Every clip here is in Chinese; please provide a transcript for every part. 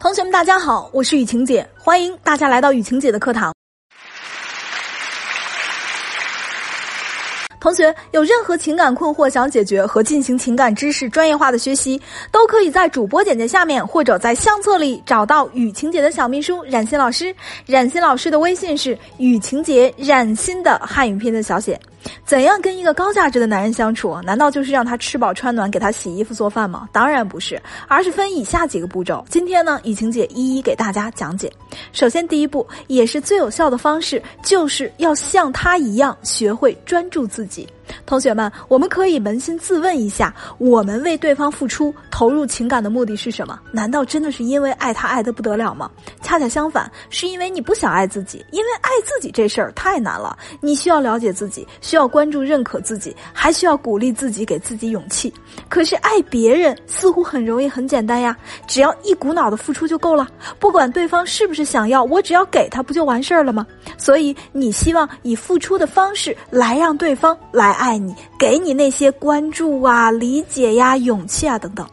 同学们，大家好，我是雨晴姐，欢迎大家来到雨晴姐的课堂。同学有任何情感困惑想解决和进行情感知识专业化的学习，都可以在主播简介下面或者在相册里找到雨晴姐的小秘书冉欣老师。冉欣老师的微信是雨晴姐冉欣的汉语拼音的小写。怎样跟一个高价值的男人相处？难道就是让他吃饱穿暖，给他洗衣服做饭吗？当然不是，而是分以下几个步骤。今天呢，雨晴姐一一给大家讲解。首先，第一步也是最有效的方式，就是要像他一样学会专注自己。同学们，我们可以扪心自问一下：我们为对方付出、投入情感的目的是什么？难道真的是因为爱他爱得不得了吗？恰恰相反，是因为你不想爱自己，因为爱自己这事儿太难了。你需要了解自己，需要关注、认可自己，还需要鼓励自己，给自己勇气。可是爱别人似乎很容易、很简单呀，只要一股脑的付出就够了，不管对方是不是想要，我只要给他，不就完事儿了吗？所以你希望以付出的方式来让对方来。爱你，给你那些关注啊、理解呀、勇气啊等等。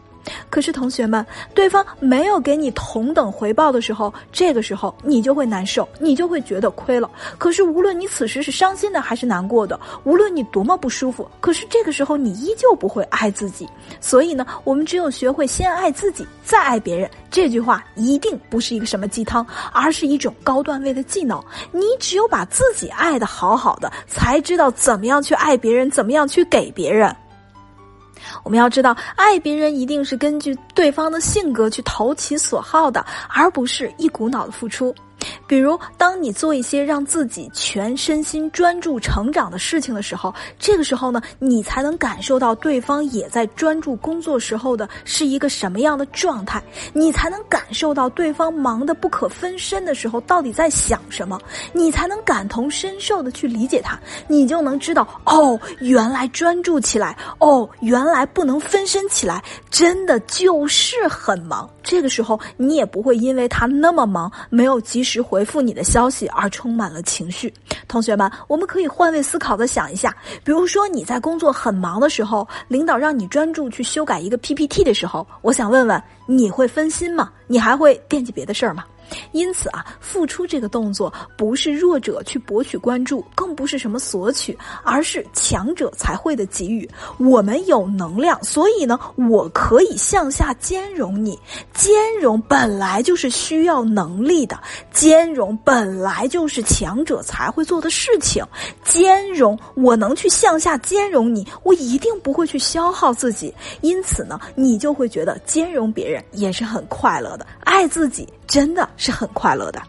可是同学们，对方没有给你同等回报的时候，这个时候你就会难受，你就会觉得亏了。可是无论你此时是伤心的还是难过的，无论你多么不舒服，可是这个时候你依旧不会爱自己。所以呢，我们只有学会先爱自己，再爱别人。这句话一定不是一个什么鸡汤，而是一种高段位的技能。你只有把自己爱的好好的，才知道怎么样去爱别人，怎么样去给别人。我们要知道，爱别人一定是根据对方的性格去投其所好的，而不是一股脑的付出。比如，当你做一些让自己全身心专注成长的事情的时候，这个时候呢，你才能感受到对方也在专注工作时候的是一个什么样的状态，你才能感受到对方忙得不可分身的时候到底在想什么，你才能感同身受的去理解他，你就能知道哦，原来专注起来，哦，原来不能分身起来，真的就是很忙。这个时候，你也不会因为他那么忙，没有及时回复你的消息而充满了情绪。同学们，我们可以换位思考的想一下，比如说你在工作很忙的时候，领导让你专注去修改一个 PPT 的时候，我想问问，你会分心吗？你还会惦记别的事儿吗？因此啊，付出这个动作不是弱者去博取关注，更不是什么索取，而是强者才会的给予。我们有能量，所以呢，我可以向下兼容你。兼容本来就是需要能力的，兼容本来就是强者才会做的事情。兼容，我能去向下兼容你，我一定不会去消耗自己。因此呢，你就会觉得兼容别人也是很快乐的，爱自己。真的是很快乐的。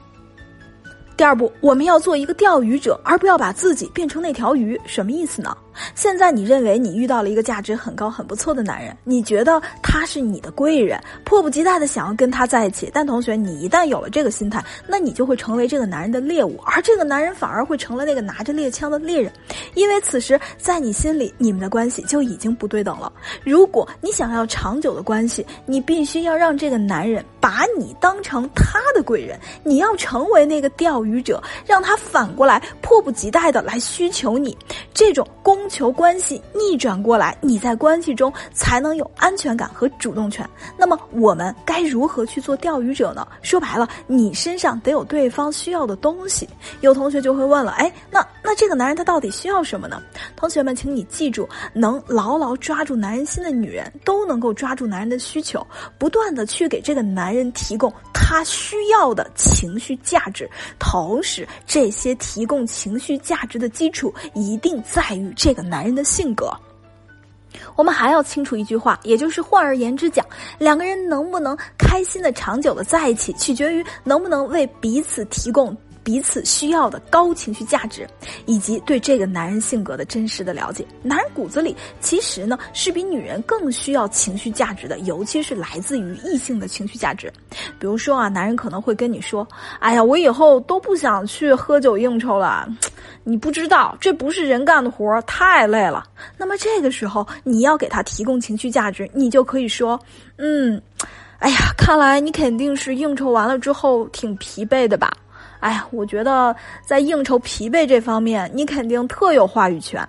第二步，我们要做一个钓鱼者，而不要把自己变成那条鱼。什么意思呢？现在你认为你遇到了一个价值很高、很不错的男人，你觉得他是你的贵人，迫不及待的想要跟他在一起。但同学，你一旦有了这个心态，那你就会成为这个男人的猎物，而这个男人反而会成了那个拿着猎枪的猎人，因为此时在你心里，你们的关系就已经不对等了。如果你想要长久的关系，你必须要让这个男人把你当成他的贵人，你要成为那个钓鱼者，让他反过来迫不及待的来需求你，这种公。求关系逆转过来，你在关系中才能有安全感和主动权。那么我们该如何去做钓鱼者呢？说白了，你身上得有对方需要的东西。有同学就会问了，哎，那那这个男人他到底需要什么呢？同学们，请你记住，能牢牢抓住男人心的女人，都能够抓住男人的需求，不断的去给这个男人提供他需要的情绪价值。同时，这些提供情绪价值的基础，一定在于这。男人的性格，我们还要清楚一句话，也就是换而言之讲，两个人能不能开心的、长久的在一起，取决于能不能为彼此提供。彼此需要的高情绪价值，以及对这个男人性格的真实的了解。男人骨子里其实呢是比女人更需要情绪价值的，尤其是来自于异性的情绪价值。比如说啊，男人可能会跟你说：“哎呀，我以后都不想去喝酒应酬了。”你不知道，这不是人干的活，太累了。那么这个时候，你要给他提供情绪价值，你就可以说：“嗯，哎呀，看来你肯定是应酬完了之后挺疲惫的吧。”哎呀，我觉得在应酬疲惫这方面，你肯定特有话语权。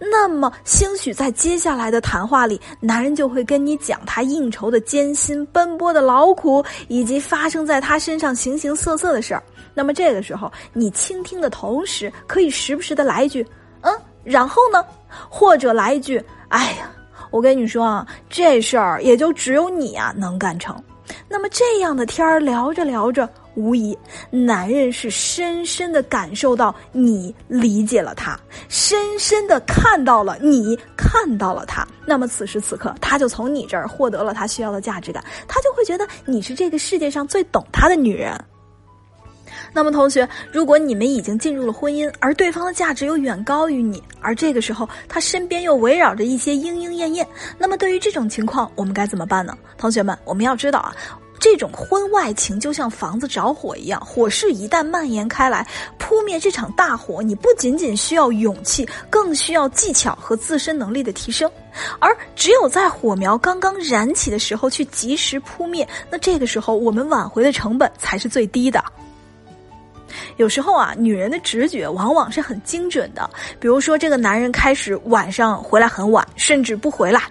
那么兴许在接下来的谈话里，男人就会跟你讲他应酬的艰辛、奔波的劳苦，以及发生在他身上形形色色的事儿。那么这个时候，你倾听的同时，可以时不时的来一句：“嗯，然后呢？”或者来一句：“哎呀，我跟你说啊，这事儿也就只有你啊能干成。”那么这样的天儿聊着聊着，无疑男人是深深的感受到你理解了他，深深的看到了你看到了他。那么此时此刻，他就从你这儿获得了他需要的价值感，他就会觉得你是这个世界上最懂他的女人。那么，同学，如果你们已经进入了婚姻，而对方的价值又远高于你，而这个时候他身边又围绕着一些莺莺燕燕，那么对于这种情况，我们该怎么办呢？同学们，我们要知道啊，这种婚外情就像房子着火一样，火势一旦蔓延开来，扑灭这场大火，你不仅仅需要勇气，更需要技巧和自身能力的提升。而只有在火苗刚刚燃起的时候去及时扑灭，那这个时候我们挽回的成本才是最低的。有时候啊，女人的直觉往往是很精准的。比如说，这个男人开始晚上回来很晚，甚至不回来，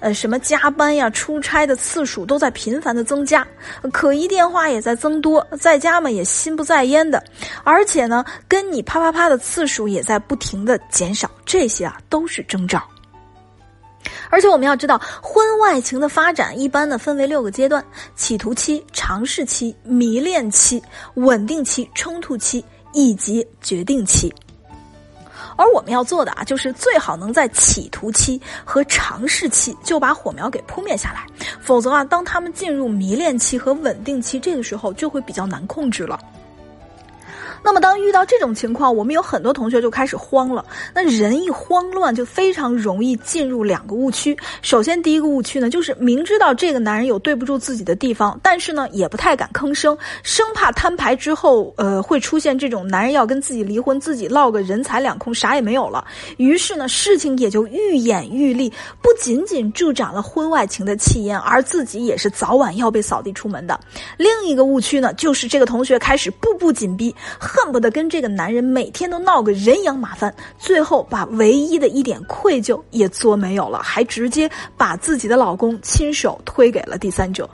呃，什么加班呀、出差的次数都在频繁的增加，可疑电话也在增多，在家嘛也心不在焉的，而且呢，跟你啪啪啪的次数也在不停的减少，这些啊都是征兆。而且我们要知道，婚外情的发展一般呢分为六个阶段：企图期、尝试期、迷恋期、稳定期、冲突期以及决定期。而我们要做的啊，就是最好能在企图期和尝试期就把火苗给扑灭下来，否则啊，当他们进入迷恋期和稳定期，这个时候就会比较难控制了。那么，当遇到这种情况，我们有很多同学就开始慌了。那人一慌乱，就非常容易进入两个误区。首先，第一个误区呢，就是明知道这个男人有对不住自己的地方，但是呢，也不太敢吭声，生怕摊牌之后，呃，会出现这种男人要跟自己离婚，自己落个人财两空，啥也没有了。于是呢，事情也就愈演愈烈，不仅仅助长了婚外情的气焰，而自己也是早晚要被扫地出门的。另一个误区呢，就是这个同学开始步步紧逼。恨不得跟这个男人每天都闹个人仰马翻，最后把唯一的一点愧疚也做没有了，还直接把自己的老公亲手推给了第三者。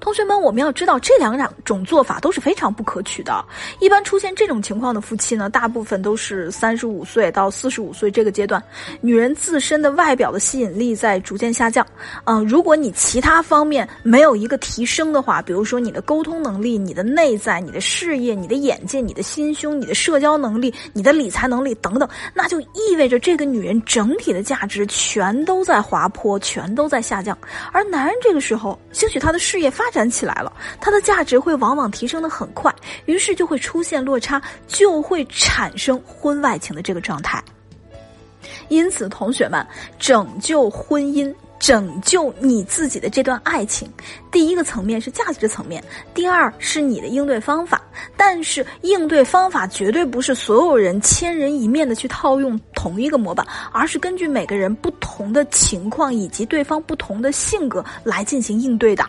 同学们，我们要知道这两种做法都是非常不可取的。一般出现这种情况的夫妻呢，大部分都是三十五岁到四十五岁这个阶段，女人自身的外表的吸引力在逐渐下降。嗯，如果你其他方面没有一个提升的话，比如说你的沟通能力、你的内在、你的事业、你的眼界、你的心胸、你的社交能力、你的理财能力等等，那就意味着这个女人整体的价值全都在滑坡，全都在下降。而男人这个时候，兴许他的事业发展起来了，它的价值会往往提升的很快，于是就会出现落差，就会产生婚外情的这个状态。因此，同学们，拯救婚姻、拯救你自己的这段爱情，第一个层面是价值层面，第二是你的应对方法。但是，应对方法绝对不是所有人千人一面的去套用同一个模板，而是根据每个人不同的情况以及对方不同的性格来进行应对的。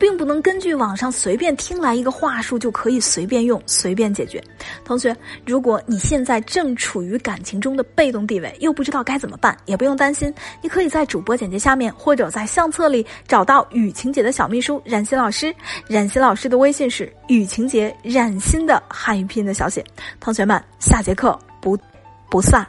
并不能根据网上随便听来一个话术就可以随便用、随便解决。同学，如果你现在正处于感情中的被动地位，又不知道该怎么办，也不用担心，你可以在主播简介下面或者在相册里找到雨晴姐的小秘书冉欣老师。冉欣老师的微信是雨晴姐冉欣的汉语拼音的小写。同学们，下节课不不散。